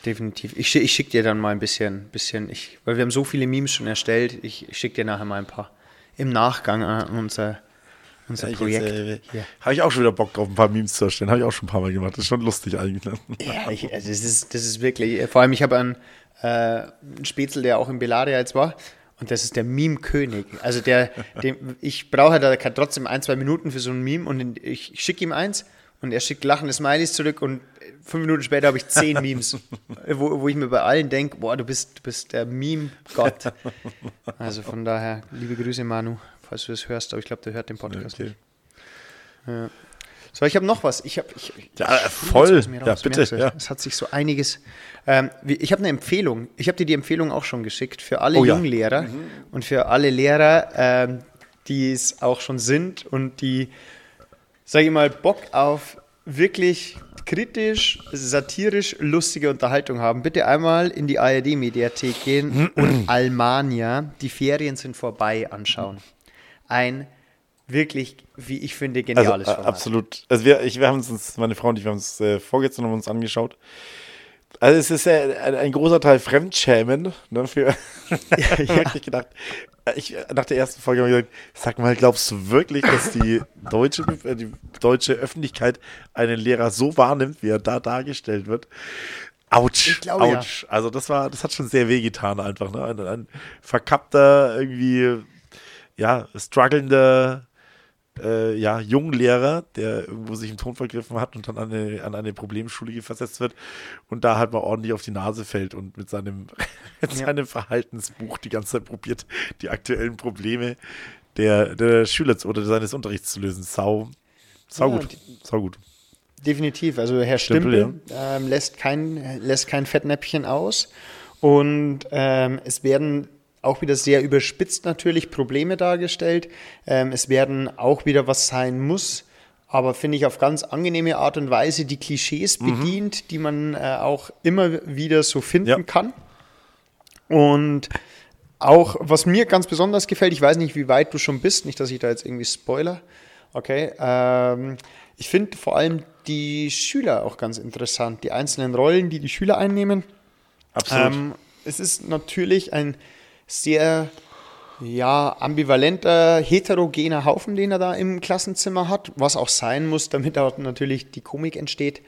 Definitiv. Ich, ich schicke dir dann mal ein bisschen, bisschen ich, weil wir haben so viele Memes schon erstellt. Ich, ich schicke dir nachher mal ein paar im Nachgang an unser, unser Ja, Projekt. äh. Habe ich auch schon wieder Bock drauf, ein paar Memes zu erstellen. Habe ich auch schon ein paar Mal gemacht. Das ist schon lustig eigentlich. Ja, ich, also das, ist, das ist wirklich, vor allem ich habe einen, äh, einen Spätzl, der auch in Belaria jetzt war und das ist der Meme-König. Also der, dem, ich brauche da trotzdem ein, zwei Minuten für so ein Meme und ich, ich schicke ihm eins und er schickt lachende Smileys zurück und fünf Minuten später habe ich zehn Memes, wo, wo ich mir bei allen denke, boah, du bist, du bist der Meme-Gott. Also von daher, liebe Grüße Manu, falls du das hörst, aber ich glaube, der hört den Podcast Okay. nicht. Ja. So, ich habe noch was. Ich habe ich, Ja, voll. jetzt aus mir Ja, raus, bitte, ja. Es hat sich so einiges. Ähm, ich habe eine Empfehlung. Ich habe dir die Empfehlung auch schon geschickt für alle Oh ja. Junglehrer und für alle Lehrer, ähm, die es auch schon sind und die, sage ich mal, Bock auf wirklich kritisch, satirisch lustige Unterhaltung haben. Bitte einmal in die ARD-Mediathek gehen und Almania, die Ferien sind vorbei, anschauen. Ein wirklich, wie ich finde, Also, geniales äh, Format. absolut. Also wir, ich, wir haben uns, meine Frau und ich, wir haben es äh, vorgestern haben uns angeschaut. Also es ist ja ein, ein großer Teil Fremdschämen. Ne, für ich habe wirklich gedacht, ich, nach der ersten Folge habe ich gesagt, sag mal, glaubst du wirklich, dass die deutsche, äh, die deutsche Öffentlichkeit einen Lehrer so wahrnimmt, wie er da dargestellt wird? Autsch, Ich glaube, ja. Autsch. Also das war, das hat schon sehr wehgetan einfach. Ne? Ein, ein verkappter, irgendwie, ja, strugglender äh, ja, jungen Lehrer, der irgendwo sich im Ton vergriffen hat und dann an eine, an eine Problemschule versetzt wird und da halt mal ordentlich auf die Nase fällt und mit seinem, mit Ja. seinem Verhaltensbuch die ganze Zeit probiert, die aktuellen Probleme der, der Schüler oder seines Unterrichts zu lösen. Sau, sau Ja, gut. Sau gut. Definitiv. Also Herr Stempel, Stempel, ähm, lässt, kein, lässt kein Fettnäpfchen aus. Und ähm, es werden auch wieder sehr überspitzt natürlich Probleme dargestellt. Ähm, es werden auch wieder was sein muss, aber finde ich auf ganz angenehme Art und Weise die Klischees bedient, die man äh, auch immer wieder so finden Ja. kann. Und auch, was mir ganz besonders gefällt, ich weiß nicht, wie weit du schon bist, nicht, dass ich da jetzt irgendwie spoiler. Okay. Ähm, ich finde vor allem die Schüler auch ganz interessant, die einzelnen Rollen, die die Schüler einnehmen. Absolut. Ähm, es ist natürlich ein sehr ja, ambivalenter, heterogener Haufen, den er da im Klassenzimmer hat, was auch sein muss, damit auch natürlich die Komik entsteht.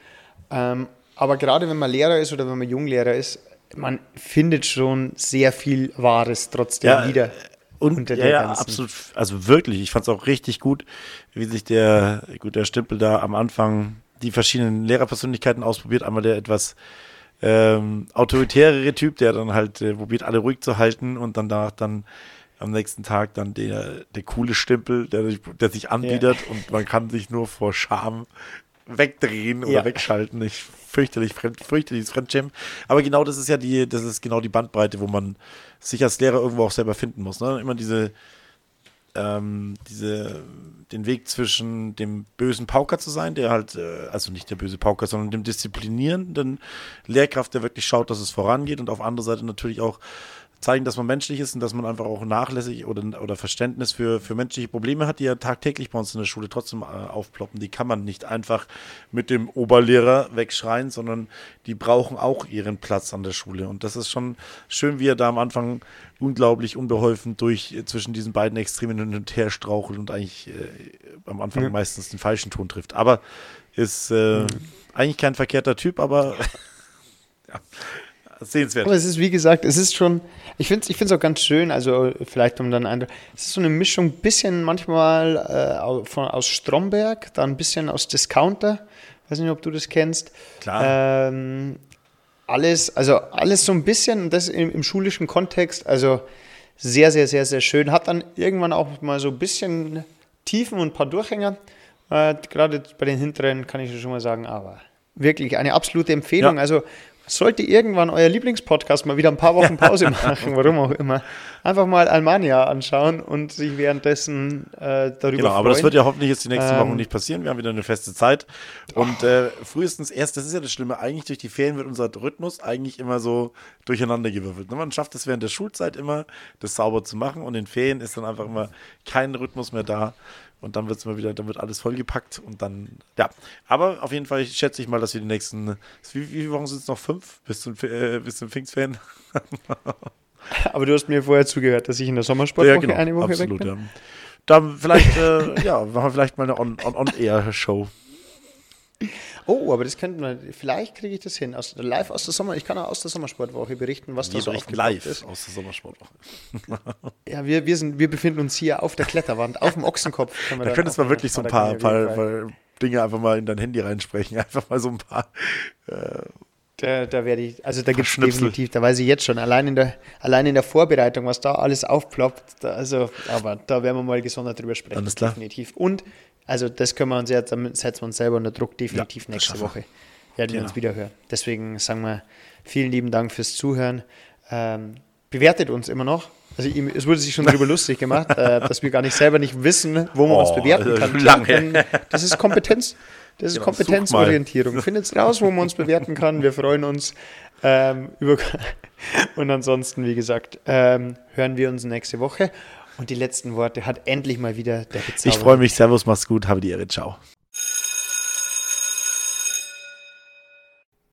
Ähm, aber gerade wenn man Lehrer ist oder wenn man Junglehrer ist, man findet schon sehr viel Wahres trotzdem Ja, wieder. Und unter ja, der ja, ganzen- absolut. Also wirklich, ich fand es auch richtig gut, wie sich der, gut, der Stempel da am Anfang die verschiedenen Lehrerpersönlichkeiten ausprobiert. Einmal der etwas ähm, autoritärere Typ, der dann halt äh, probiert, alle ruhig zu halten und dann danach dann am nächsten Tag dann der, der coole Stempel, der, sich- der sich anbietet und man kann sich nur vor Scham wegdrehen oder Ja. wegschalten. Ich fürchterlich, fremd, fürchterliches Fremdschämen. Aber genau das ist ja die, das ist genau die Bandbreite, wo man sich als Lehrer irgendwo auch selber finden muss. Ne? Immer diese, ähm, diese, den Weg zwischen dem bösen Pauker zu sein, der halt, äh, also nicht der böse Pauker, sondern dem disziplinierenden Lehrkraft, der wirklich schaut, dass es vorangeht und auf andere Seite natürlich auch zeigen, dass man menschlich ist und dass man einfach auch nachlässig oder, oder Verständnis für, für menschliche Probleme hat, die ja tagtäglich bei uns in der Schule trotzdem äh, aufploppen. Die kann man nicht einfach mit dem Oberlehrer wegschreien, sondern die brauchen auch ihren Platz an der Schule. Und das ist schon schön, wie er da am Anfang unglaublich unbeholfen durch äh, zwischen diesen beiden Extremen hin und her strauchelt und eigentlich äh, am Anfang Ja. meistens den falschen Ton trifft. Aber ist äh, eigentlich kein verkehrter Typ, aber ja, sehenswert. Aber es ist, wie gesagt, es ist schon, ich finde es ich find's auch ganz schön, also vielleicht um dann ein, es ist so eine Mischung, bisschen manchmal äh, von, aus Stromberg, dann ein bisschen aus Discounter, weiß nicht, ob du das kennst. Klar. Ähm, alles, also alles so ein bisschen, und das im, im schulischen Kontext, also sehr, sehr, sehr, sehr schön. Hat dann irgendwann auch mal so ein bisschen Tiefen und ein paar Durchhänger. Äh, Gerade bei den hinteren kann ich schon mal sagen, aber wirklich eine absolute Empfehlung. Ja. Also sollte irgendwann euer Lieblingspodcast mal wieder ein paar Wochen Pause machen, warum auch immer, einfach mal Almania anschauen und sich währenddessen äh, darüber Genau, aber das freuen. wird ja hoffentlich jetzt die nächsten Ähm, Wochen nicht passieren. Wir haben wieder eine feste Zeit. Und äh, frühestens erst, das ist ja das Schlimme, eigentlich durch die Ferien wird unser Rhythmus eigentlich immer so durcheinandergewürfelt. Ne? Man schafft es während der Schulzeit immer, das sauber zu machen und in Ferien ist dann einfach immer kein Rhythmus mehr da. Und dann wird es mal wieder, dann wird alles vollgepackt und dann, ja. Aber auf jeden Fall schätze ich mal, dass wir die nächsten, wie, wie viele Wochen sind es noch? Fünf? Bis zum, äh, bis zum Pfingstferien? aber du hast mir vorher zugehört, dass ich in der Sommersportwoche Ja, genau, eine Woche absolut, weg bin. ja. Dann vielleicht, äh, ja, machen wir vielleicht mal eine On-Air-Show. Oh, aber das könnten wir, vielleicht kriege ich das hin. Aus, live aus der Sommer, ich kann auch aus der Sommersportwoche berichten, was da so aufgeploppt live ist. aus der Sommersportwoche. Ja, wir, wir, sind, wir befinden uns hier auf der Kletterwand, auf dem Ochsenkopf. Können wir Da könntest du mal wirklich so ein paar, paar, paar Dinge einfach mal in dein Handy reinsprechen. Einfach mal so ein paar. Da, da werde ich, also da gibt es definitiv, da weiß ich jetzt schon, allein in der, allein in der Vorbereitung, was da alles aufploppt, da, also, aber da werden wir mal gesondert drüber sprechen. Alles klar. Definitiv. Und, also das können wir uns jetzt, damit setzen wir uns selber unter Druck, definitiv Ja, nächste. Woche. Werden wir Genau. uns wieder hören. Deswegen sagen wir vielen lieben Dank fürs Zuhören. Ähm, bewertet uns immer noch. Also es wurde sich schon darüber lustig gemacht, äh, dass wir gar nicht selber nicht wissen, wo man uns Oh, bewerten also kann. lange. Das ist Kompetenz. Das ist Genau. Kompetenzorientierung. Findet raus, wo man uns bewerten kann. Wir freuen uns ähm, über. Und ansonsten, wie gesagt, ähm, hören wir uns nächste Woche. Und die letzten Worte hat endlich mal wieder der Bezauberer. Ich freue mich. Servus, mach's gut. Habe die Ehre. Ciao.